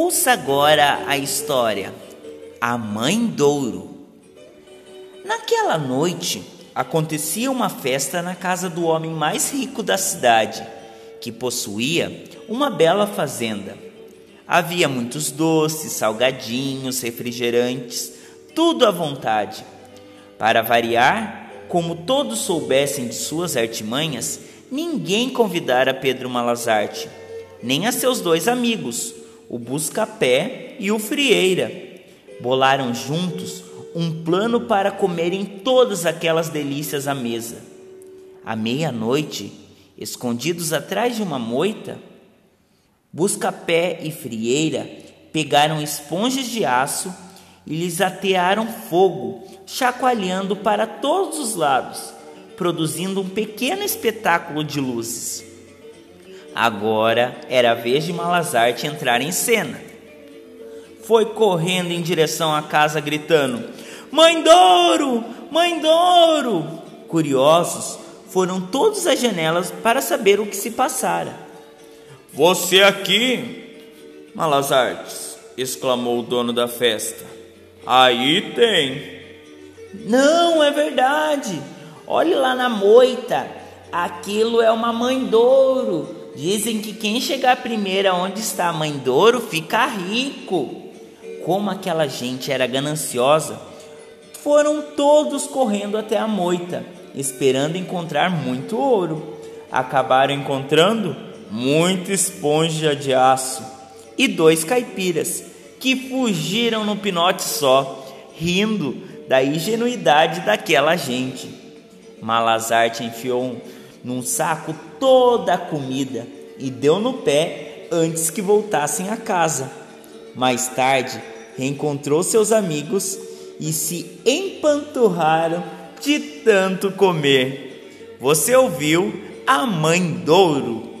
Ouça agora a história A Mãe Douro. Naquela noite acontecia uma festa na casa do homem mais rico da cidade, que possuía uma bela fazenda. Havia muitos doces, salgadinhos, refrigerantes, tudo à vontade. Para variar, como todos soubessem de suas artimanhas, ninguém convidara Pedro Malazarte, nem a seus dois amigos, o Buscapé e o Frieira. Bolaram juntos um plano para comerem todas aquelas delícias à mesa. À meia-noite, escondidos atrás de uma moita, Buscapé e Frieira pegaram esponjas de aço e lhes atearam fogo, chacoalhando para todos os lados, produzindo um pequeno espetáculo de luzes. Agora era a vez de Malazarte entrar em cena. Foi correndo em direção à casa, gritando: Mãe Douro! Mãe Douro! Curiosos, foram todos às janelas para saber o que se passara. Você aqui? Malazartes, exclamou o dono da festa. Aí tem. Não, é verdade. Olhe lá na moita. Aquilo é uma mãe Douro. Dizem que quem chegar primeiro aonde está a mãe Douro fica rico. Como aquela gente era gananciosa, foram todos correndo até a moita, esperando encontrar muito ouro. Acabaram encontrando muita esponja de aço e dois caipiras que fugiram no pinote só, rindo da ingenuidade daquela gente. Malazarte enfiou num saco toda a comida e deu no pé antes que voltassem a casa. Mais tarde, reencontrou seus amigos e se empanturraram de tanto comer. Você ouviu a Mãe Douro?